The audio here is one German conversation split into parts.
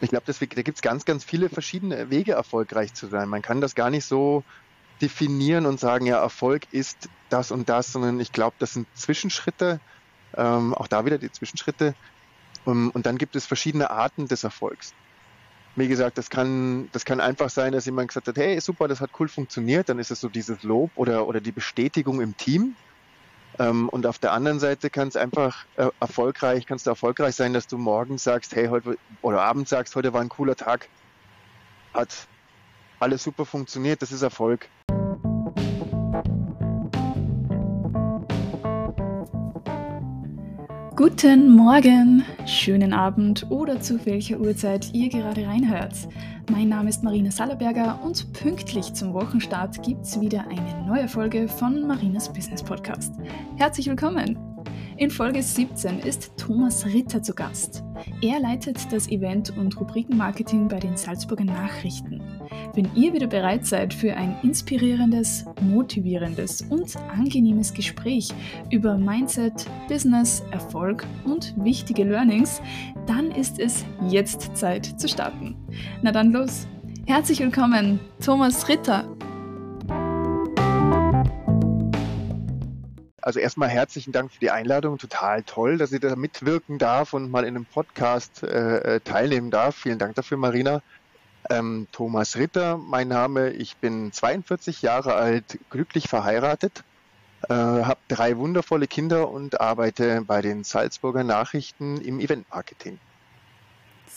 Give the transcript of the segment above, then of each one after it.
Ich glaube, da gibt es ganz, ganz viele verschiedene Wege, erfolgreich zu sein. Man kann das gar nicht so definieren und sagen, ja, Erfolg ist das und das, sondern ich glaube, das sind Zwischenschritte, ähm, auch da wieder die Zwischenschritte. Um, und dann gibt es verschiedene Arten des Erfolgs. Wie gesagt, das kann, das kann einfach sein, dass jemand gesagt hat, hey, super, das hat cool funktioniert, dann ist es so dieses Lob oder, oder die Bestätigung im Team. Ähm, und auf der anderen Seite kann es einfach äh, erfolgreich, kannst du erfolgreich sein, dass du morgens sagst, hey, heute oder abends sagst, heute war ein cooler Tag, hat alles super funktioniert, das ist Erfolg. Guten Morgen, schönen Abend oder zu welcher Uhrzeit ihr gerade reinhört. Mein Name ist Marina Sallerberger und pünktlich zum Wochenstart gibt es wieder eine neue Folge von Marinas Business Podcast. Herzlich willkommen! In Folge 17 ist Thomas Ritter zu Gast. Er leitet das Event- und Rubrikenmarketing bei den Salzburger Nachrichten. Wenn ihr wieder bereit seid für ein inspirierendes, motivierendes und angenehmes Gespräch über Mindset, Business, Erfolg und wichtige Learnings, dann ist es jetzt Zeit zu starten. Na dann los! Herzlich willkommen, Thomas Ritter. Also erstmal herzlichen Dank für die Einladung. Total toll, dass ich da mitwirken darf und mal in einem Podcast äh, äh teilnehmen darf. Vielen Dank dafür, Marina. Ähm, Thomas Ritter, mein Name. Ich bin 42 Jahre alt, glücklich verheiratet, äh, habe drei wundervolle Kinder und arbeite bei den Salzburger Nachrichten im Eventmarketing.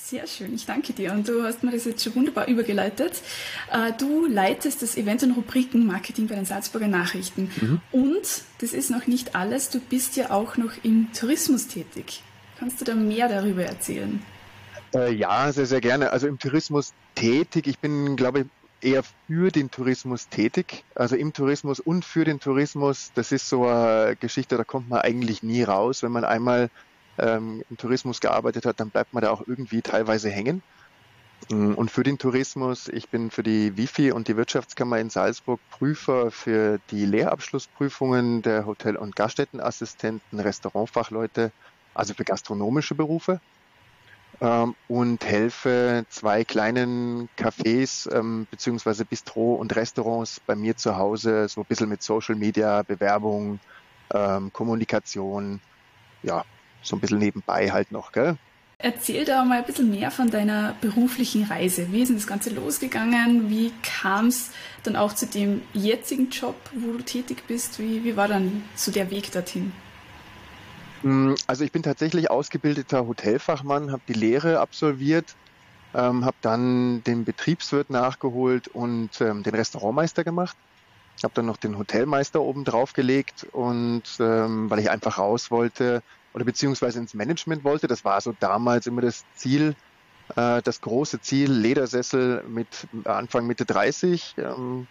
Sehr schön, ich danke dir. Und du hast mir das jetzt schon wunderbar übergeleitet. Äh, du leitest das Event- und Rubrikenmarketing bei den Salzburger Nachrichten. Mhm. Und das ist noch nicht alles, du bist ja auch noch im Tourismus tätig. Kannst du da mehr darüber erzählen? Äh, ja, sehr, sehr gerne. Also im Tourismus tätig. Ich bin, glaube ich, eher für den Tourismus tätig. Also im Tourismus und für den Tourismus. Das ist so eine Geschichte, da kommt man eigentlich nie raus. Wenn man einmal ähm, im Tourismus gearbeitet hat, dann bleibt man da auch irgendwie teilweise hängen. Mm, und für den Tourismus, ich bin für die Wifi und die Wirtschaftskammer in Salzburg Prüfer für die Lehrabschlussprüfungen der Hotel- und Gaststättenassistenten, Restaurantfachleute, also für gastronomische Berufe ähm, und helfe zwei kleinen Cafés ähm, beziehungsweise Bistro und Restaurants bei mir zu Hause so ein bisschen mit Social Media, Bewerbung, ähm, Kommunikation, ja, so ein bisschen nebenbei halt noch, gell? Erzähl da mal ein bisschen mehr von deiner beruflichen Reise. Wie ist denn das Ganze losgegangen? Wie kam es dann auch zu dem jetzigen Job, wo du tätig bist? Wie, wie war dann so der Weg dorthin? Mm, also ich bin tatsächlich ausgebildeter Hotelfachmann, habe die Lehre absolviert, ähm, habe dann den Betriebswirt nachgeholt und ähm, den Restaurantmeister gemacht. Habe dann noch den Hotelmeister oben drauf gelegt und ähm, weil ich einfach raus wollte oder beziehungsweise ins Management wollte, das war so damals immer das Ziel, äh, das große Ziel, Ledersessel mit Anfang Mitte 30. Ähm,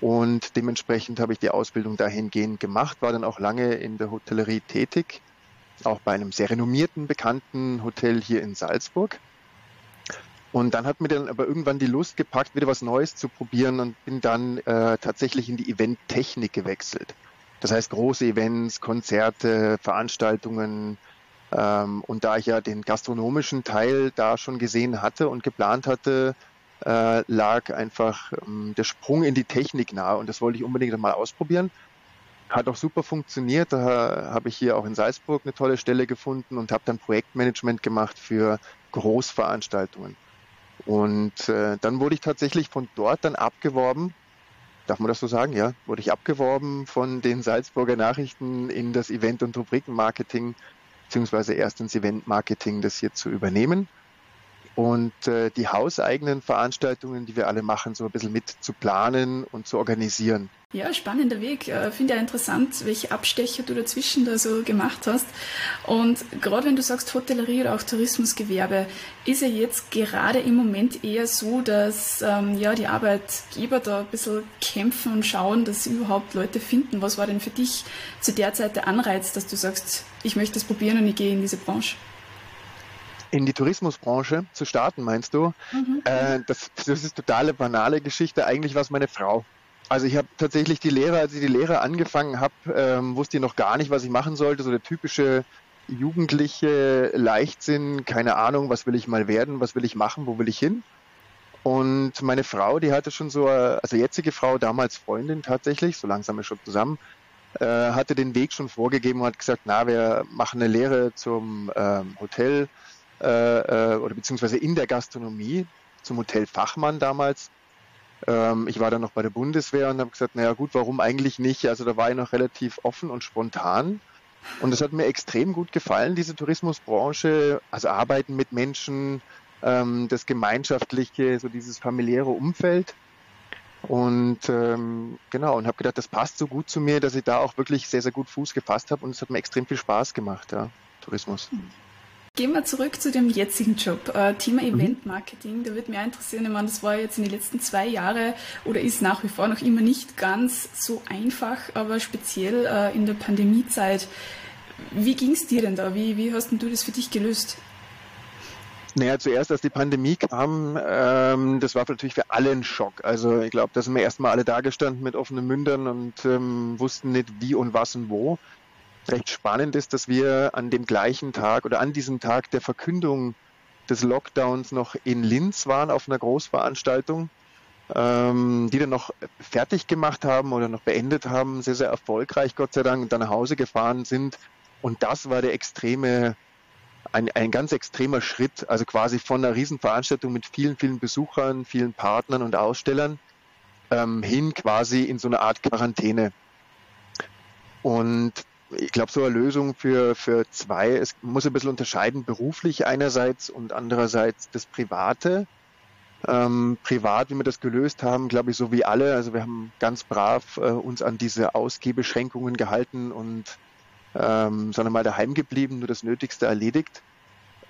und dementsprechend habe ich die Ausbildung dahingehend gemacht, war dann auch lange in der Hotellerie tätig auch bei einem sehr renommierten, bekannten Hotel hier in Salzburg. Und dann hat mir dann aber irgendwann die Lust gepackt, wieder was Neues zu probieren und bin dann äh, tatsächlich in die Eventtechnik gewechselt. Das heißt große Events, Konzerte, Veranstaltungen. Ähm, und da ich ja den gastronomischen Teil da schon gesehen hatte und geplant hatte, äh, lag einfach ähm, der Sprung in die Technik nahe und das wollte ich unbedingt mal ausprobieren. Hat auch super funktioniert. Da habe ich hier auch in Salzburg eine tolle Stelle gefunden und habe dann Projektmanagement gemacht für Großveranstaltungen. Und äh, dann wurde ich tatsächlich von dort dann abgeworben. Darf man das so sagen? Ja, wurde ich abgeworben von den Salzburger Nachrichten in das Event- und Rubrikenmarketing, beziehungsweise erst ins Eventmarketing, das hier zu übernehmen und äh, die hauseigenen Veranstaltungen, die wir alle machen, so ein bisschen mit zu planen und zu organisieren. Ja, spannender Weg. Äh, Finde ja interessant, welche Abstecher du dazwischen da so gemacht hast. Und gerade wenn du sagst Hotellerie oder auch Tourismusgewerbe, ist ja jetzt gerade im Moment eher so, dass ähm, ja die Arbeitgeber da ein bisschen kämpfen und schauen, dass sie überhaupt Leute finden. Was war denn für dich zu der Zeit der Anreiz, dass du sagst, ich möchte das probieren und ich gehe in diese Branche? In die Tourismusbranche zu starten, meinst du? Mhm. Äh, das, das ist totale banale Geschichte. Eigentlich war es meine Frau. Also ich habe tatsächlich die Lehre, als ich die Lehre angefangen habe, ähm, wusste ich noch gar nicht, was ich machen sollte. So der typische jugendliche Leichtsinn, keine Ahnung, was will ich mal werden, was will ich machen, wo will ich hin. Und meine Frau, die hatte schon so, also jetzige Frau, damals Freundin tatsächlich, so langsam ist schon zusammen, äh, hatte den Weg schon vorgegeben und hat gesagt, na, wir machen eine Lehre zum ähm, Hotel äh, äh, oder beziehungsweise in der Gastronomie, zum Hotelfachmann damals. Ähm, ich war dann noch bei der Bundeswehr und habe gesagt, naja gut, warum eigentlich nicht? Also da war ich noch relativ offen und spontan. Und es hat mir extrem gut gefallen, diese Tourismusbranche, also arbeiten mit Menschen, ähm, das gemeinschaftliche, so dieses familiäre Umfeld. Und ähm, genau, und habe gedacht, das passt so gut zu mir, dass ich da auch wirklich sehr, sehr gut Fuß gefasst habe und es hat mir extrem viel Spaß gemacht, ja, Tourismus. Gehen wir zurück zu dem jetzigen Job, äh, Thema mhm. Event Marketing. Da würde mich interessieren, ich meine, das war jetzt in den letzten zwei Jahren oder ist nach wie vor noch immer nicht ganz so einfach, aber speziell äh, in der Pandemiezeit. Wie ging es dir denn da? Wie, wie hast denn du das für dich gelöst? Naja, zuerst, als die Pandemie kam, ähm, das war natürlich für alle ein Schock. Also ich glaube, da sind wir erstmal alle dagestanden mit offenen Mündern und ähm, wussten nicht wie und was und wo. Recht spannend ist, dass wir an dem gleichen Tag oder an diesem Tag der Verkündung des Lockdowns noch in Linz waren auf einer Großveranstaltung, ähm, die dann noch fertig gemacht haben oder noch beendet haben, sehr, sehr erfolgreich, Gott sei Dank, und dann nach Hause gefahren sind. Und das war der extreme ein, ein ganz extremer Schritt, also quasi von einer Riesenveranstaltung mit vielen, vielen Besuchern, vielen Partnern und Ausstellern ähm, hin quasi in so eine Art Quarantäne. Und ich glaube, so eine Lösung für, für zwei, es muss ein bisschen unterscheiden, beruflich einerseits und andererseits das Private. Ähm, privat, wie wir das gelöst haben, glaube ich, so wie alle. Also wir haben ganz brav äh, uns an diese Ausgehbeschränkungen gehalten und ähm, sondern mal daheim geblieben, nur das Nötigste erledigt.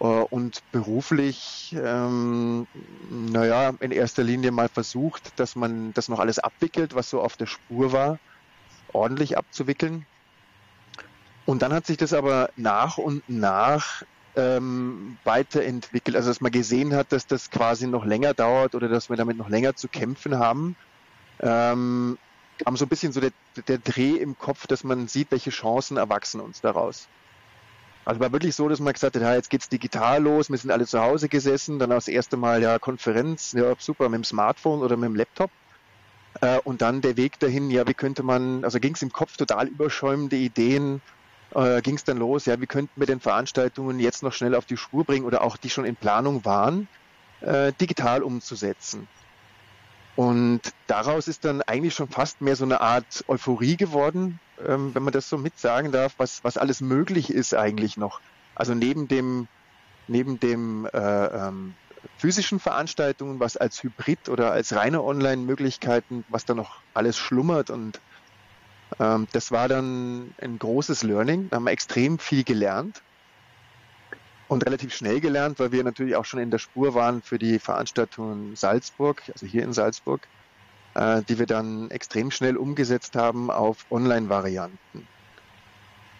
Äh, und beruflich, ähm, naja, in erster Linie mal versucht, dass man das noch alles abwickelt, was so auf der Spur war, ordentlich abzuwickeln. Und dann hat sich das aber nach und nach ähm, weiterentwickelt. Also dass man gesehen hat, dass das quasi noch länger dauert oder dass wir damit noch länger zu kämpfen haben. Ähm, kam so ein bisschen so der, der Dreh im Kopf, dass man sieht, welche Chancen erwachsen uns daraus. Also war wirklich so, dass man gesagt hat, ja, jetzt geht's digital los, wir sind alle zu Hause gesessen, dann das erste Mal ja Konferenz, ja super, mit dem Smartphone oder mit dem Laptop. Äh, und dann der Weg dahin, ja, wie könnte man, also ging es im Kopf total überschäumende Ideen, äh, ging es dann los, ja, wie könnten wir den Veranstaltungen jetzt noch schnell auf die Spur bringen oder auch die schon in Planung waren, äh, digital umzusetzen. Und daraus ist dann eigentlich schon fast mehr so eine Art Euphorie geworden, ähm, wenn man das so mitsagen darf, was, was alles möglich ist eigentlich noch. Also neben dem, neben dem äh, ähm, physischen Veranstaltungen, was als Hybrid oder als reine Online-Möglichkeiten, was da noch alles schlummert und das war dann ein großes Learning. Da haben wir extrem viel gelernt und relativ schnell gelernt, weil wir natürlich auch schon in der Spur waren für die Veranstaltung Salzburg, also hier in Salzburg, äh, die wir dann extrem schnell umgesetzt haben auf Online-Varianten.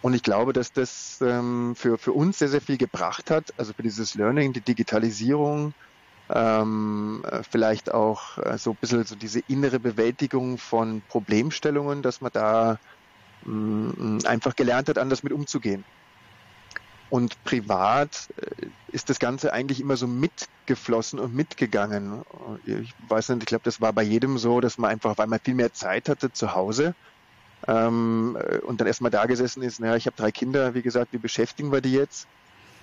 Und ich glaube, dass das ähm, für, für uns sehr, sehr viel gebracht hat, also für dieses Learning, die Digitalisierung, ähm, vielleicht auch äh, so ein bisschen so diese innere Bewältigung von Problemstellungen, dass man da mh, mm, einfach gelernt hat, anders mit umzugehen. Und privat äh, ist das Ganze eigentlich immer so mitgeflossen und mitgegangen. Ich weiß nicht, ich glaube, das war bei jedem so, dass man einfach, weil man viel mehr Zeit hatte zu Hause ähm, äh, und dann erstmal da gesessen ist, naja, ich habe drei Kinder, wie gesagt, wie beschäftigen wir die jetzt?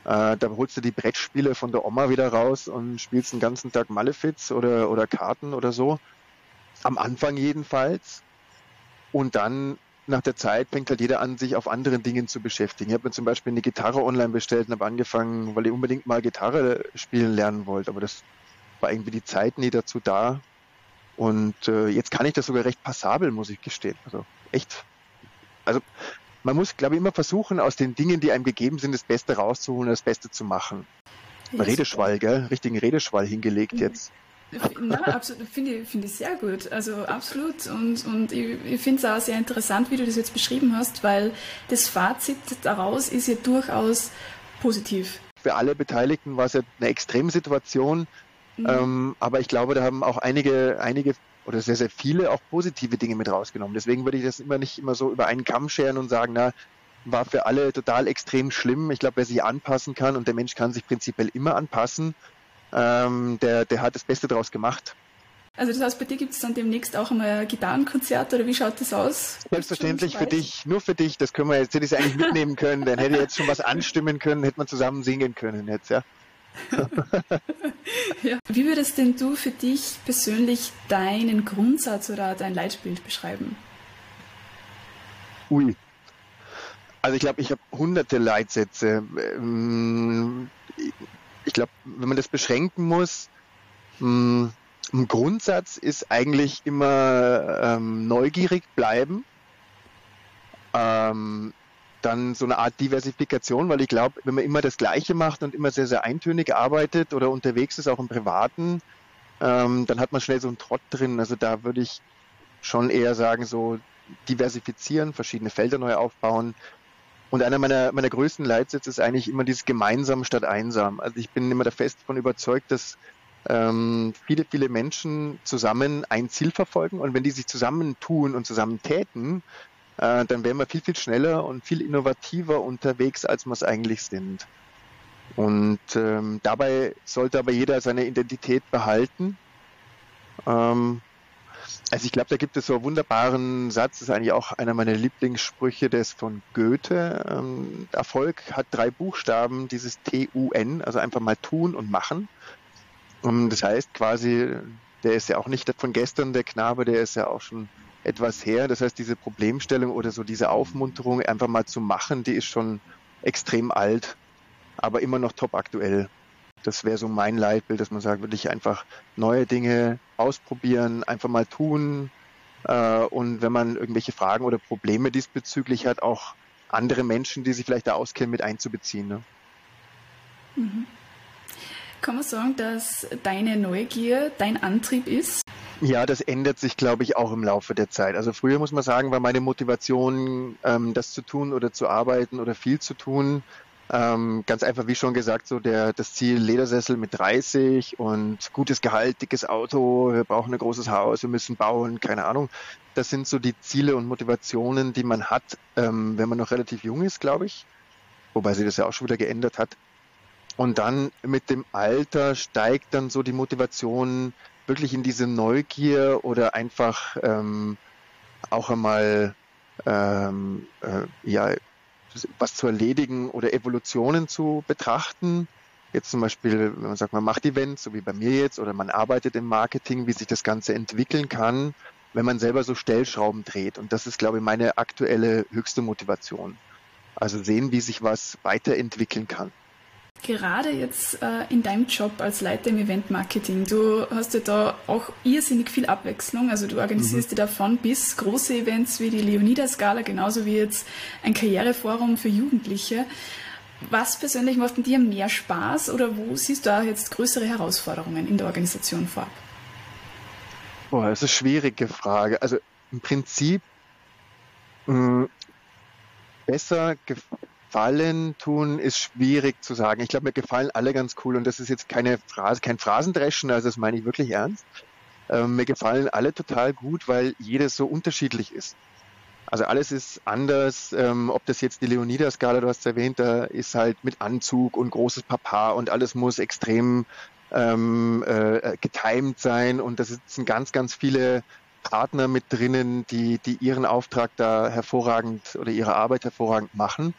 Äh, da holst du die Brettspiele von der Oma wieder raus und spielst den ganzen Tag Malefiz oder, oder Karten oder so. Am Anfang jedenfalls. Und dann nach der Zeit fängt halt jeder an, sich auf anderen Dingen zu beschäftigen. Ich habe mir zum Beispiel eine Gitarre online bestellt und habe angefangen, weil ich unbedingt mal Gitarre spielen lernen wollte. Aber das war irgendwie die Zeit nie dazu da. Und äh, jetzt kann ich das sogar recht passabel, muss ich gestehen. Also echt. Also man muss, glaube ich, immer versuchen, aus den Dingen, die einem gegeben sind, das Beste rauszuholen, das Beste zu machen. Redeschwall, gell? Richtigen Redeschwall hingelegt mhm. jetzt. Na, absolut, finde ich, find ich sehr gut. Also absolut. Und, und ich, ich finde es auch sehr interessant, wie du das jetzt beschrieben hast, weil das Fazit daraus ist ja durchaus positiv. Für alle Beteiligten war es ja eine Extremsituation. Mhm. Ähm, aber ich glaube, da haben auch einige, einige oder sehr, sehr viele auch positive Dinge mit rausgenommen. Deswegen würde ich das immer nicht immer so über einen Kamm scheren und sagen, na, war für alle total extrem schlimm. Ich glaube, wer sich anpassen kann und der Mensch kann sich prinzipiell immer anpassen, ähm, der, der hat das Beste daraus gemacht. Also das heißt, bei dir gibt es dann demnächst auch einmal ein Gitarrenkonzert oder wie schaut das aus? Selbstverständlich für dich, nur für dich. Das können wir jetzt, hätte ich es eigentlich mitnehmen können. Dann hätte ich jetzt schon was anstimmen können, hätte man zusammen singen können jetzt, ja. ja. Wie würdest denn du für dich persönlich deinen Grundsatz oder dein Leitbild beschreiben? Ui. Also ich glaube, ich habe hunderte Leitsätze. Ähm, ich glaube, wenn man das beschränken muss, hm, ein Grundsatz ist eigentlich immer ähm, neugierig bleiben. Dann so eine Art Diversifikation, weil ich glaube, wenn man immer das Gleiche macht und immer sehr, sehr eintönig arbeitet oder unterwegs ist, auch im Privaten, ähm, dann hat man schnell so einen Trott drin. Also da würde ich schon eher sagen, so diversifizieren, verschiedene Felder neu aufbauen. Und einer meiner, meiner größten Leitsätze ist eigentlich immer dieses gemeinsam statt einsam. Also ich bin immer da fest von überzeugt, dass ähm, viele, viele Menschen zusammen ein Ziel verfolgen und wenn die sich zusammentun und zusammen täten, äh, dann wären wir viel, viel schneller und viel innovativer unterwegs, als wir es eigentlich sind. Und ähm, dabei sollte aber jeder seine Identität behalten. Ähm, also ich glaube, da gibt es so einen wunderbaren Satz, das ist eigentlich auch einer meiner Lieblingssprüche, der ist von Goethe. Ähm, Erfolg hat drei Buchstaben, dieses T-U-N, also einfach mal tun und machen. Und das heißt quasi, der ist ja auch nicht von gestern, der Knabe, der ist ja auch schon etwas her. Das heißt, diese Problemstellung oder so diese Aufmunterung einfach mal zu machen, die ist schon extrem alt, aber immer noch top aktuell. Das wäre so mein Leitbild, dass man sagt, wirklich einfach neue Dinge ausprobieren, einfach mal tun. Äh, und wenn man irgendwelche Fragen oder Probleme diesbezüglich hat, auch andere Menschen, die sich vielleicht da auskennen, mit einzubeziehen. Ne? Mhm. Kann man sagen, dass deine Neugier dein Antrieb ist? Ja, das ändert sich, glaube ich, auch im Laufe der Zeit. Also früher muss man sagen, war meine Motivation, ähm, das zu tun oder zu arbeiten oder viel zu tun. Ähm, ganz einfach, wie schon gesagt, so der, das Ziel Ledersessel mit 30 und gutes Gehalt, dickes Auto, wir brauchen ein großes Haus, wir müssen bauen, keine Ahnung. Das sind so die Ziele und Motivationen, die man hat, ähm, wenn man noch relativ jung ist, glaube ich. Wobei sich das ja auch schon wieder geändert hat. Und dann mit dem Alter steigt dann so die Motivation, wirklich in diese Neugier oder einfach ähm, auch einmal ähm, äh, ja, was zu erledigen oder Evolutionen zu betrachten. Jetzt zum Beispiel, wenn man sagt, man macht Events, so wie bei mir jetzt, oder man arbeitet im Marketing, wie sich das Ganze entwickeln kann, wenn man selber so Stellschrauben dreht. Und das ist, glaube ich, meine aktuelle höchste Motivation. Also sehen, wie sich was weiterentwickeln kann. Gerade jetzt äh, in deinem Job als Leiter im Event Marketing, du hast ja da auch irrsinnig viel Abwechslung. Also du organisierst mhm. dir davon bis große Events wie die Leonidas Gala, genauso wie jetzt ein Karriereforum für Jugendliche. Was persönlich macht dir mehr Spaß oder wo siehst du da jetzt größere Herausforderungen in der Organisation vorab? Boah, das ist eine schwierige Frage. Also im Prinzip mh, mm, besser gefallen tun, ist schwierig zu sagen. Ich glaube, mir gefallen alle ganz cool und das ist jetzt keine Phrase, kein Phrasendreschen, also das meine ich wirklich ernst. Ähm, mir gefallen alle total gut, weil jedes so unterschiedlich ist. Also alles ist anders, ähm, ob das jetzt die Leonidas-Skala, du hast erwähnt, da ist halt mit Anzug und großes Papa und alles muss extrem ähm, äh, getimed sein und das sind ganz, ganz viele Partner mit drinnen, die, die ihren Auftrag da hervorragend oder ihre Arbeit hervorragend machen.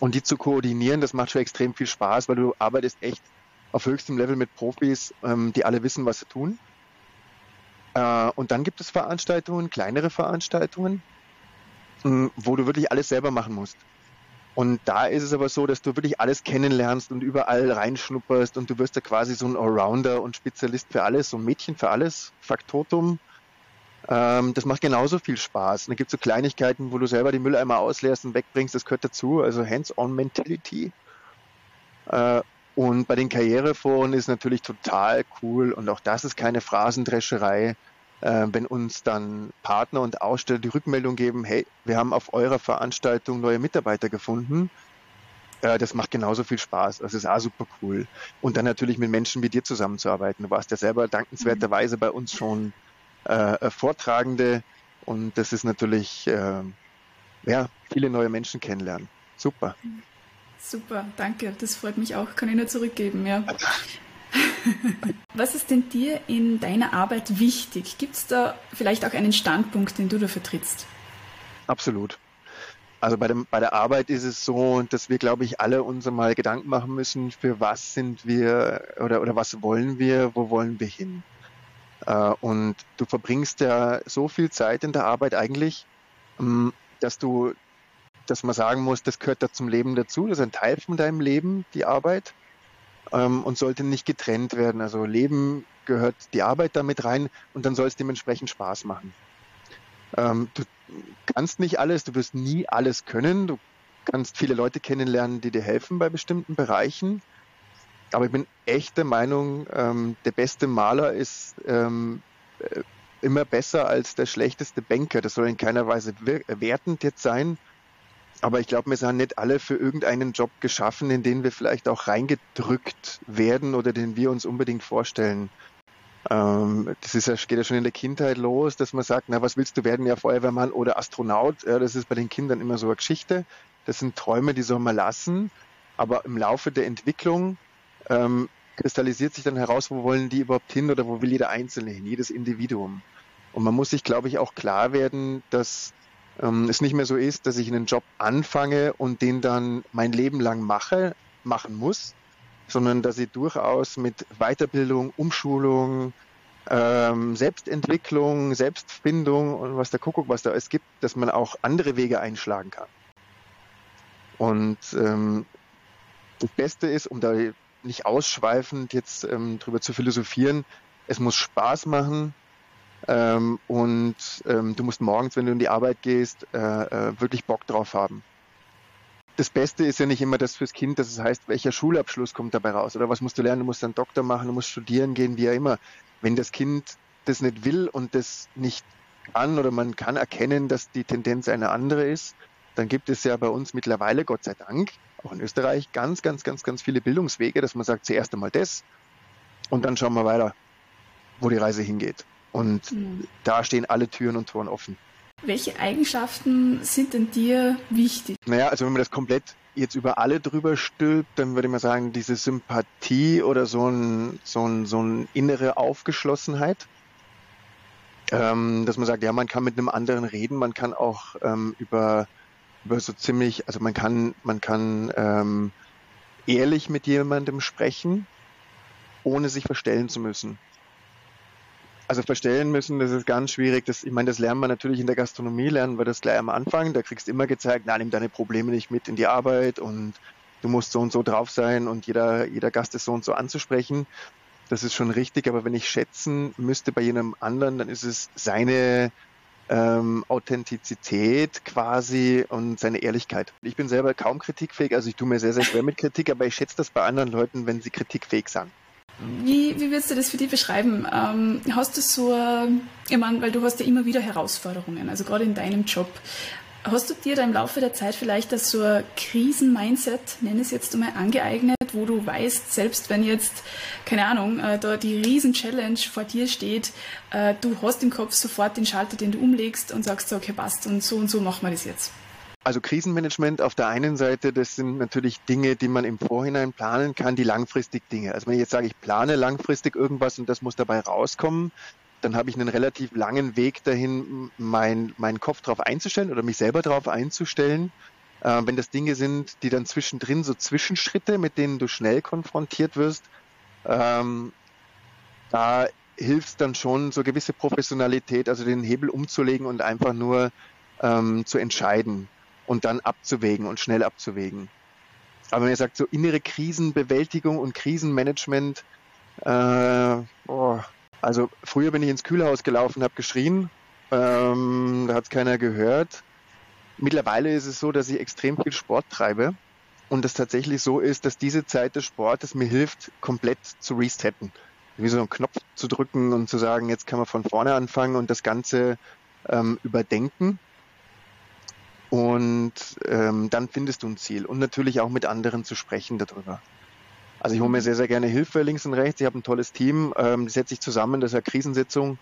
Und die zu koordinieren, das macht schon extrem viel Spaß, weil du arbeitest echt auf höchstem Level mit Profis, ähm, die alle wissen, was sie tun. Äh, und dann gibt es Veranstaltungen, kleinere Veranstaltungen, äh, wo du wirklich alles selber machen musst. Und da ist es aber so, dass du wirklich alles kennenlernst und überall reinschnupperst und du wirst da quasi so ein Allrounder und Spezialist für alles, so ein Mädchen für alles, Faktotum. Ähm, das macht genauso viel Spaß. Und dann gibt es so Kleinigkeiten, wo du selber die Mülleimer ausleerst und wegbringst, das gehört dazu. Also Hands-on-Mentality. Äh, und bei den Karriereforen ist natürlich total cool und auch das ist keine Phrasendrescherei, äh, wenn uns dann Partner und Aussteller die Rückmeldung geben, hey, wir haben auf eurer Veranstaltung neue Mitarbeiter gefunden. Äh, das macht genauso viel Spaß. Das ist auch super cool. Und dann natürlich mit Menschen wie dir zusammenzuarbeiten. Du warst ja selber dankenswerterweise bei uns schon äh, Vortragende und das ist natürlich, äh, ja, viele neue Menschen kennenlernen. Super. Super, danke. Das freut mich auch. Kann ich nur zurückgeben, ja. Was ist denn dir in deiner Arbeit wichtig? Gibt es da vielleicht auch einen Standpunkt, den du da vertrittst? Absolut. Also bei, dem, bei der Arbeit ist es so, dass wir, glaube ich, alle uns mal Gedanken machen müssen, für was sind wir oder, oder was wollen wir, wo wollen wir hin. Äh, und du verbringst ja so viel Zeit in der Arbeit eigentlich, ähm, dass du, dass man sagen muss, das gehört da zum Leben dazu, das ist ein Teil von deinem Leben, die Arbeit, ähm, und sollte nicht getrennt werden. Also Leben gehört die Arbeit damit rein und dann soll es dementsprechend Spaß machen. Ähm, du kannst nicht alles, du wirst nie alles können. Du kannst viele Leute kennenlernen, die dir helfen bei bestimmten Bereichen. Aber ich bin echt der Meinung, ähm, der beste Maler ist ähm, äh, immer besser als der schlechteste Banker. Das soll in keiner Weise wertend jetzt sein. Aber ich glaube, wir sind nicht alle für irgendeinen Job geschaffen, in den wir vielleicht auch reingedrückt werden oder den wir uns unbedingt vorstellen. Ähm, das ist ja, geht ja schon in der Kindheit los, dass man sagt, na, was willst du werden, ja Feuerwehrmann oder Astronaut? Ja, das ist bei den Kindern immer so eine Geschichte. Das sind Träume, die soll man lassen. Aber im Laufe der Entwicklung ähm, kristallisiert sich dann heraus, wo wollen die überhaupt hin oder wo will jeder Einzelne hin, jedes Individuum. Und man muss sich, glaube ich, auch klar werden, dass ähm, es nicht mehr so ist, dass ich einen Job anfange und den dann mein Leben lang mache, machen muss, sondern dass ich durchaus mit Weiterbildung, Umschulung, ähm, Selbstentwicklung, Selbstfindung und was der Kuckuck, was da es gibt, dass man auch andere Wege einschlagen kann. Und ähm, das Beste ist, um da nicht ausschweifend jetzt ähm, drüber zu philosophieren, es muss Spaß machen ähm, und ähm, du musst morgens, wenn du in die Arbeit gehst, äh, äh, wirklich Bock drauf haben. Das Beste ist ja nicht immer das fürs Kind, dass es heißt, welcher Schulabschluss kommt dabei raus oder was musst du lernen, du musst dann Doktor machen, du musst studieren gehen, wie auch immer. Wenn das Kind das nicht will und das nicht kann oder man kann erkennen, dass die Tendenz eine andere ist, dann gibt es ja bei uns mittlerweile, Gott sei Dank, auch in Österreich, ganz, ganz, ganz, ganz viele Bildungswege, dass man sagt, zuerst einmal das und dann schauen wir weiter, wo die Reise hingeht. Und mhm. da stehen alle Türen und Toren offen. Welche Eigenschaften sind denn dir wichtig? Naja, also wenn man das komplett jetzt über alle drüber stülpt, dann würde ich mal sagen, diese Sympathie oder so ein, so ein, so ein innere Aufgeschlossenheit. Ähm, dass man sagt, ja, man kann mit einem anderen reden, man kann auch ähm, über, über so ziemlich, also man kann, man kann ähm, ehrlich mit jemandem sprechen, ohne sich verstellen zu müssen. Also verstellen müssen, das ist ganz schwierig. Das, ich meine, das lernen wir natürlich in der Gastronomie, lernen wir das gleich am Anfang. Da kriegst du immer gezeigt, na, nimm deine Probleme nicht mit in die Arbeit und du musst so und so drauf sein und jeder, jeder Gast ist so und so anzusprechen. Das ist schon richtig, aber wenn ich schätzen müsste bei jenem anderen, dann ist es seine ähm, Authentizität quasi und seine Ehrlichkeit. Ich bin selber kaum kritikfähig, also ich tue mir sehr, sehr schwer mit Kritik, aber ich schätze das bei anderen Leuten, wenn sie kritikfähig sind. Wie, wie würdest du das für dich beschreiben? Ähm, hast du so, ich meine, weil du hast ja immer wieder Herausforderungen, also gerade in deinem Job. Hast du dir da im Laufe der Zeit vielleicht das so ein Krisen-Mindset, nenne es jetzt einmal, angeeignet, wo du weißt, selbst wenn jetzt, keine Ahnung, äh, da die Riesen-Challenge vor dir steht, äh, du hast im Kopf sofort den Schalter, den du umlegst und sagst, so, okay, passt und so und so machen wir das jetzt? Also Krisenmanagement auf der einen Seite, das sind natürlich Dinge, die man im Vorhinein planen kann, die langfristig Dinge. Also wenn ich jetzt sage, ich plane langfristig irgendwas und das muss dabei rauskommen, dann habe ich einen relativ langen Weg dahin, mein, meinen Kopf darauf einzustellen oder mich selber darauf einzustellen. Äh, wenn das Dinge sind, die dann zwischendrin so Zwischenschritte, mit denen du schnell konfrontiert wirst, ähm, da hilft dann schon so gewisse Professionalität, also den Hebel umzulegen und einfach nur ähm, zu entscheiden und dann abzuwägen und schnell abzuwägen. Aber wenn ihr sagt, so innere Krisenbewältigung und Krisenmanagement, äh, oh, also früher bin ich ins Kühlhaus gelaufen, habe geschrien, ähm, da hat es keiner gehört. Mittlerweile ist es so, dass ich extrem viel Sport treibe und es tatsächlich so ist, dass diese Zeit des Sportes mir hilft, komplett zu resetten. Wie so einen Knopf zu drücken und zu sagen, jetzt kann man von vorne anfangen und das Ganze ähm, überdenken und ähm, dann findest du ein Ziel und natürlich auch mit anderen zu sprechen darüber. Also ich hole mir sehr, sehr gerne Hilfe links und rechts. Ich habe ein tolles Team, ähm, die setze ich zusammen, das ist eine Krisensitzung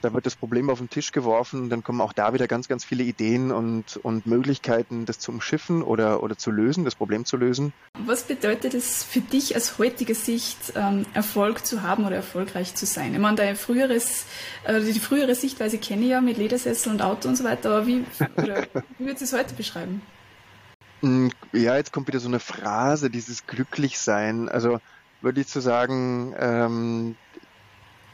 da wird das Problem auf den Tisch geworfen, dann kommen auch da wieder ganz, ganz viele Ideen und, und Möglichkeiten, das zu umschiffen oder, oder zu lösen, das Problem zu lösen. Was bedeutet es für dich aus heutiger Sicht, ähm, Erfolg zu haben oder erfolgreich zu sein? Ich meine, dein früheres, äh, die frühere Sichtweise kenne ich ja mit Ledersessel und Auto und so weiter, aber wie, wie würdest du es heute beschreiben? Mm, ja, jetzt kommt wieder so eine Phrase, dieses Glücklichsein. Also würde ich zu sagen, ähm,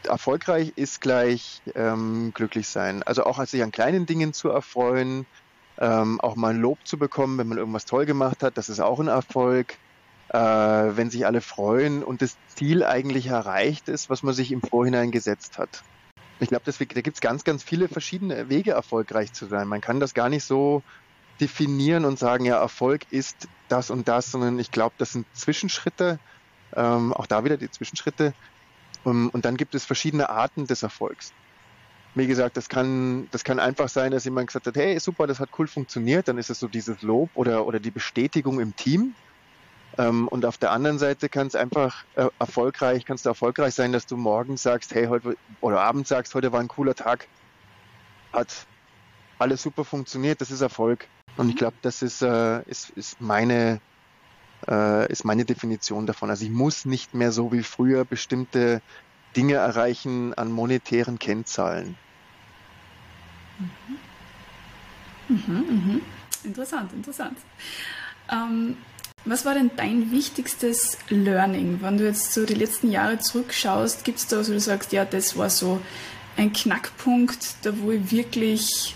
erfolgreich ist gleich ähm, glücklich sein. Also auch sich an kleinen Dingen zu erfreuen, ähm, auch mal ein Lob zu bekommen, wenn man irgendwas toll gemacht hat, das ist auch ein Erfolg. Äh, wenn sich alle freuen und das Ziel eigentlich erreicht ist, was man sich im Vorhinein gesetzt hat. Ich glaube, da gibt es ganz, ganz viele verschiedene Wege, erfolgreich zu sein. Man kann das gar nicht so definieren und sagen, ja, Erfolg ist das und das, sondern ich glaube, das sind Zwischenschritte, ähm, auch da wieder die Zwischenschritte, um, und dann gibt es verschiedene Arten des Erfolgs. Wie gesagt, das kann, das kann einfach sein, dass jemand gesagt hat, hey, super, das hat cool funktioniert, dann ist es so dieses Lob oder, oder die Bestätigung im Team. Ähm, und auf der anderen Seite kann es einfach äh, erfolgreich, kannst du erfolgreich sein, dass du morgens sagst, hey, heute, oder abends sagst, heute war ein cooler Tag, hat alles super funktioniert, das ist Erfolg. Und ich glaube, das ist, äh, ist, ist meine, äh, ist meine Definition davon. Also ich muss nicht mehr so wie früher bestimmte Dinge erreichen an monetären Kennzahlen. Mhm. Mhm, mhm. Interessant, interessant. Ähm, was war denn dein wichtigstes Learning? Wenn du jetzt so die letzten Jahre zurückschaust, gibt es da, wo du sagst, ja, das war so ein Knackpunkt, da wo ich wirklich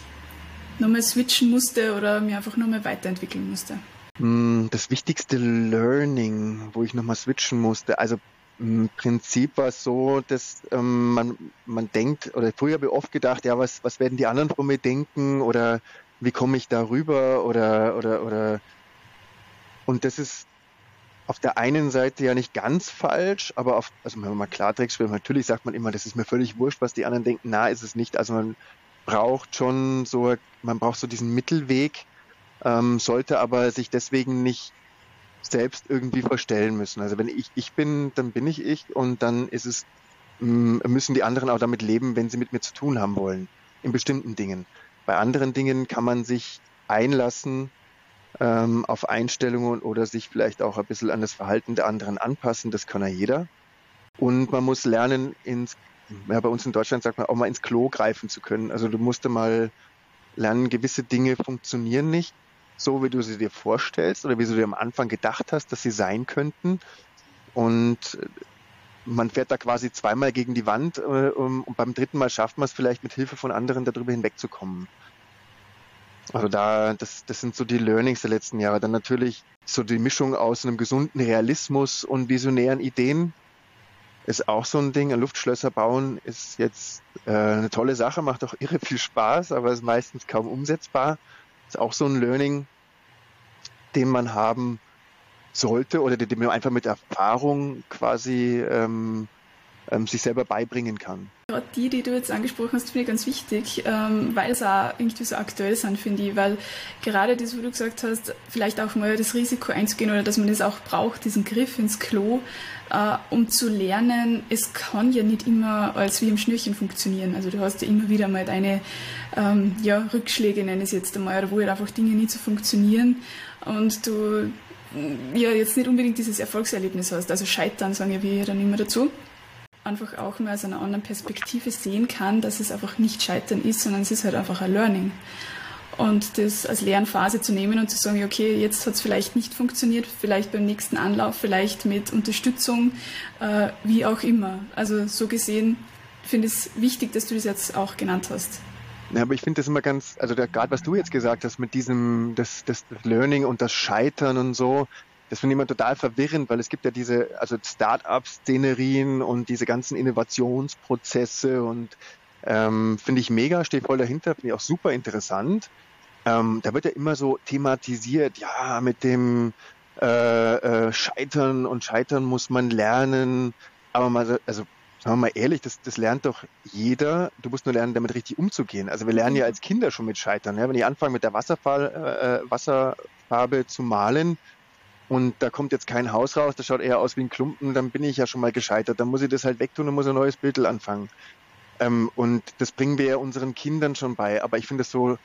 nochmal switchen musste oder mir einfach nochmal weiterentwickeln musste? Hm, das wichtigste Learning, wo ich nochmal switchen musste, also im Prinzip war es so, dass ähm, man, man denkt, oder früher habe ich oft gedacht, ja, was, was werden die anderen von mir denken oder wie komme ich da rüber oder, oder, oder und das ist auf der einen Seite ja nicht ganz falsch, aber auf, also wenn man mal Klartext spielt, natürlich sagt man immer, das ist mir völlig wurscht, was die anderen denken, na, ist es nicht. Also man braucht schon so, man braucht so diesen Mittelweg, ähm, sollte aber sich deswegen nicht selbst irgendwie verstellen müssen. Also wenn ich ich bin, dann bin ich ich und dann ist es, mm, müssen die anderen auch damit leben, wenn sie mit mir zu tun haben wollen, in bestimmten Dingen. Bei anderen Dingen kann man sich einlassen ähm, auf Einstellungen oder sich vielleicht auch ein bisschen an das Verhalten der anderen anpassen, das kann ja jeder. Und man muss lernen, ins, ja, bei uns in Deutschland sagt man auch mal ins Klo greifen zu können. Also du musst mal lernen, gewisse Dinge funktionieren nicht so, wie du sie dir vorstellst oder wie du dir am Anfang gedacht hast, dass sie sein könnten. Und man fährt da quasi zweimal gegen die Wand äh, und beim dritten Mal schafft man es vielleicht mit Hilfe von anderen darüber hinwegzukommen. Also da, das, das sind so die Learnings der letzten Jahre. Dann natürlich so die Mischung aus einem gesunden Realismus und visionären Ideen ist auch so ein Ding. Luftschlösser bauen ist jetzt äh, eine tolle Sache, macht auch irre viel Spaß, aber ist meistens kaum umsetzbar ist auch so ein Learning, den man haben sollte oder den man einfach mit Erfahrung quasi ähm, ähm, sich selber beibringen kann. Gerade die, die du jetzt angesprochen hast, finde ich ganz wichtig, ähm, weil es auch irgendwie so aktuell sind, finde ich, weil gerade das, wo du gesagt hast, vielleicht auch mal das Risiko einzugehen oder dass man das auch braucht, diesen Griff ins Klo, äh, um zu lernen, es kann ja nicht immer als wie im Schnürchen funktionieren. Also du hast ja immer wieder mal deine ähm, ja, Rückschläge, nenne ich es jetzt einmal, oder wo halt einfach Dinge nicht so funktionieren und du ja jetzt nicht unbedingt dieses Erfolgserlebnis hast. Also Scheitern sagen wir dann immer dazu einfach auch mal aus einer anderen Perspektive sehen kann, dass es einfach nicht Scheitern ist, sondern es ist halt einfach ein Learning. Und das als Lernphase zu nehmen und zu sagen, okay, jetzt hat es vielleicht nicht funktioniert, vielleicht beim nächsten Anlauf, vielleicht mit Unterstützung, äh, wie auch immer. Also so gesehen finde ich es wichtig, dass du das jetzt auch genannt hast. Ja, aber ich finde das immer ganz, also gerade was du jetzt gesagt hast mit diesem, das, das Learning und das Scheitern und so, das finde ich immer total verwirrend, weil es gibt ja diese, also Start-up-Szenerien und diese ganzen Innovationsprozesse und ähm, finde ich mega, stehe voll dahinter, finde ich auch super interessant. Ähm, da wird ja immer so thematisiert, ja, mit dem äh, äh, Scheitern und Scheitern muss man lernen. Aber mal, also sagen wir mal ehrlich, das, das lernt doch jeder. Du musst nur lernen, damit richtig umzugehen. Also wir lernen ja als Kinder schon mit Scheitern. Ja? Wenn ich anfange mit der Wasserfall, äh, äh Wasserfarbe zu malen, und da kommt jetzt kein Haus raus, das schaut eher aus wie ein Klumpen, dann bin ich ja schon mal gescheitert. Dann muss ich das halt wegtun und muss ein neues Bild anfangen. Ähm, und das bringen wir ja unseren Kindern schon bei. Aber ich finde es so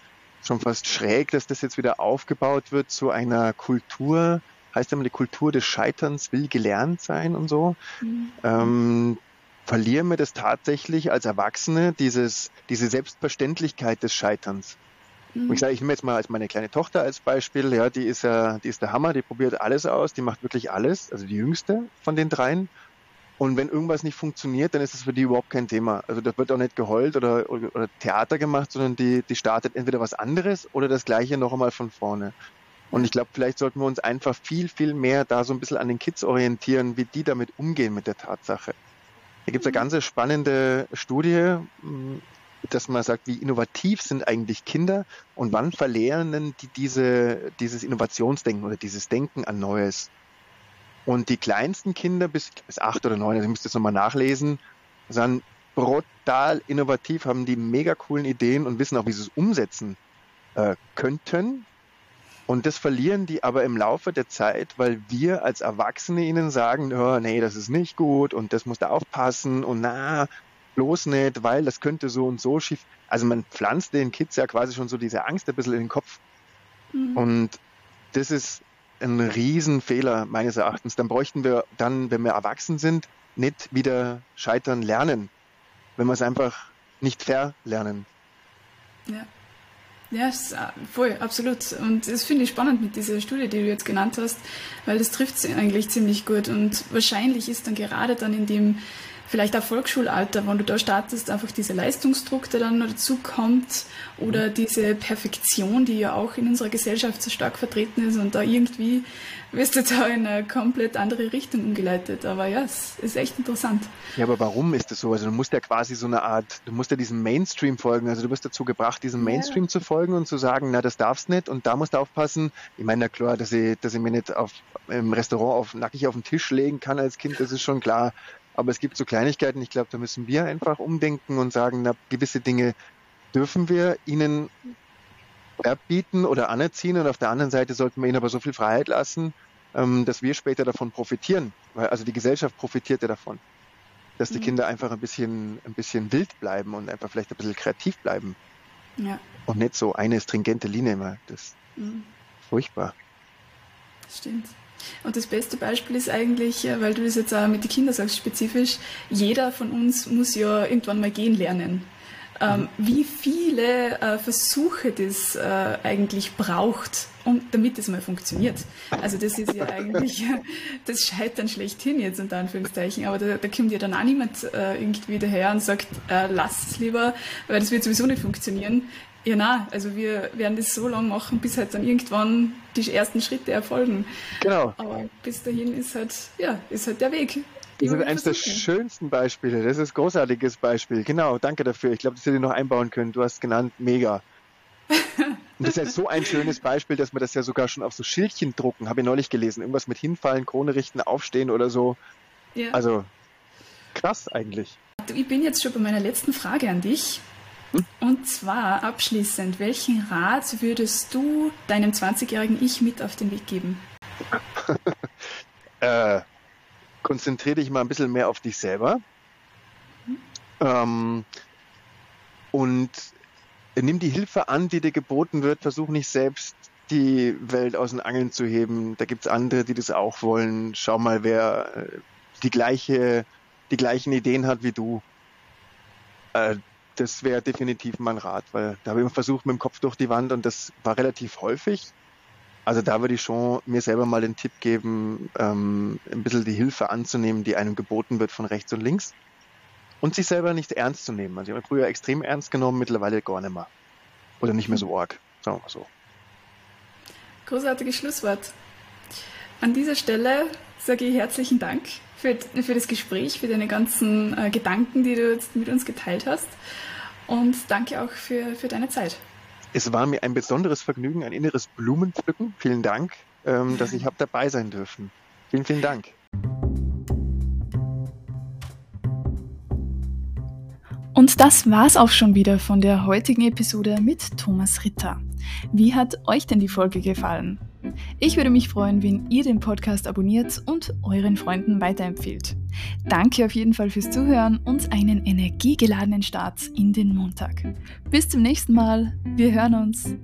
schon fast schräg, dass das jetzt wieder aufgebaut wird zu einer Kultur, heißt ja immer, die Kultur des Scheiterns will gelernt sein und so. Mhm. Ähm, verlieren wir das tatsächlich als Erwachsene, dieses, diese Selbstverständlichkeit des Scheiterns. Mhm. Und ich sage, ich nehme jetzt mal als meine kleine Tochter als Beispiel, ja, die ist ja, die ist der Hammer, die probiert alles aus, die macht wirklich alles, also die jüngste von den dreien. Und wenn irgendwas nicht funktioniert, dann ist es für die überhaupt kein Thema. Also da wird auch nicht geheult oder, oder, oder Theater gemacht, sondern die, die startet entweder was anderes oder das gleiche noch einmal von vorne. Und ich glaube, vielleicht sollten wir uns einfach viel, viel mehr da so ein bisschen an den Kids orientieren, wie die damit umgehen mit der Tatsache. Da gibt es eine mhm. ganz spannende Studie, dass man sagt, wie innovativ sind eigentlich Kinder und wann verlernen die diese, dieses Innovationsdenken oder dieses Denken an Neues. Und die kleinsten Kinder bis, bis acht oder neun, also ich müsste das nochmal nachlesen, sind brutal innovativ, haben die mega coolen Ideen und wissen auch, wie sie es umsetzen äh, könnten. Und das verlieren die aber im Laufe der Zeit, weil wir als Erwachsene ihnen sagen, oh, nee, das ist nicht gut und das musst du aufpassen und na, bloß nicht, weil das könnte so und so schief. Also man pflanzt den Kids ja quasi schon so diese Angst ein bisschen in den Kopf. Mhm. Und das ist ein Riesenfehler meines Erachtens. Dann bräuchten wir dann, wenn wir erwachsen sind, nicht wieder scheitern lernen, wenn wir es einfach nicht verlernen. Ja. Ja, voll, absolut. Und das finde ich spannend mit dieser Studie, die du jetzt genannt hast, weil das trifft es eigentlich ziemlich gut. Und wahrscheinlich ist dann gerade dann in dem vielleicht auch Volksschulalter, wenn du da startest, einfach dieser Leistungsdruck, der dann dazu kommt oder mhm. diese Perfektion, die ja auch in unserer Gesellschaft so stark vertreten ist und da irgendwie wirst du da in eine komplett andere Richtung umgeleitet. Aber ja, es ist echt interessant. Ja, aber warum ist das so? Also du musst ja quasi so eine Art, du musst ja diesem Mainstream folgen. Also du wirst dazu gebracht, diesem Mainstream ja. zu folgen und zu sagen, na, das darfst nicht und da musst du aufpassen. Ich meine, na klar, dass ich, dass ich mir nicht auf, im Restaurant auf, nackig auf den Tisch legen kann als Kind, das ist schon klar. Aber es gibt so Kleinigkeiten, ich glaube, da müssen wir einfach umdenken und sagen, na, gewisse Dinge dürfen wir ihnen erbieten oder anerziehen und auf der anderen Seite sollten wir ihnen aber so viel Freiheit lassen, ähm, dass wir später davon profitieren. Weil, also die Gesellschaft profitiert ja davon, dass die mhm. Kinder einfach ein bisschen, ein bisschen wild bleiben und einfach vielleicht ein bisschen kreativ bleiben. Ja. Und nicht so eine stringente Linie immer. Das ist mhm. furchtbar. Stimmt. Und das beste Beispiel ist eigentlich, äh, weil du das jetzt auch mit den Kindern sagst, spezifisch, jeder von uns muss ja irgendwann mal gehen lernen. Ähm, mhm. wie viele äh, Versuche das äh, eigentlich braucht, um, damit es mal funktioniert. Also das ist ja eigentlich das Scheitern schlechthin jetzt unter Anführungszeichen. Aber da, da kommt ja dann auch niemand äh, irgendwie daher und sagt, äh, lass es lieber, weil das wird sowieso nicht funktionieren. Ja, na, also wir werden das so lange machen, bis halt dann irgendwann die ersten Schritte erfolgen. Genau. Aber bis dahin ist halt, ja, ist halt der Weg. Das ist eines der schönsten Beispiele. Das ist ein großartiges Beispiel. Genau, danke dafür. Ich glaube, das hätte ich noch einbauen können. Du hast genannt, mega. Und das ist ja so ein schönes Beispiel, dass wir das ja sogar schon auf so Schildchen drucken. Habe ich neulich gelesen. Irgendwas mit hinfallen, Krone richten, aufstehen oder so. Ja. Also krass eigentlich. Ich bin jetzt schon bei meiner letzten Frage an dich. Und zwar abschließend, welchen Rat würdest du deinem 20-jährigen Ich mit auf den Weg geben? äh, konzentriere dich mal ein bisschen mehr auf dich selber. Mhm. Ähm, und nimm die Hilfe an, die dir geboten wird. Versuch nicht selbst die Welt aus den Angeln zu heben. Da gibt es andere, die das auch wollen. Schau mal, wer äh, die gleiche, die gleichen Ideen hat wie du. Äh, das wäre definitiv mein Rat, weil da habe ich immer versucht mit dem Kopf durch die Wand und das war relativ häufig. Also da würde ich schon mir selber mal den Tipp geben, ähm, ein bisschen die Hilfe anzunehmen, die einem geboten wird von rechts und links. Und sich selber nicht ernst zu nehmen. Also ich habe früher extrem ernst genommen, mittlerweile gar nicht mehr. Oder nicht mehr so arg, sagen wir mal so. Großartiges Schlusswort. An dieser Stelle sage ich herzlichen Dank für, für das Gespräch, für deine ganzen äh, Gedanken, die du jetzt mit uns geteilt hast. Und danke auch für, für deine Zeit. Es war mir ein besonderes Vergnügen, ein inneres Blumenpflücken. Vielen Dank, ähm, dass ich habe dabei sein dürfen. Vielen, vielen Dank. Und das war's auch schon wieder von der heutigen Episode mit Thomas Ritter. Wie hat euch denn die Folge gefallen? Ich würde mich freuen, wenn ihr den Podcast abonniert und euren Freunden weiterempfehlt. Danke auf jeden Fall fürs Zuhören und einen energiegeladenen Start in den Montag. Bis zum nächsten Mal. Wir hören uns.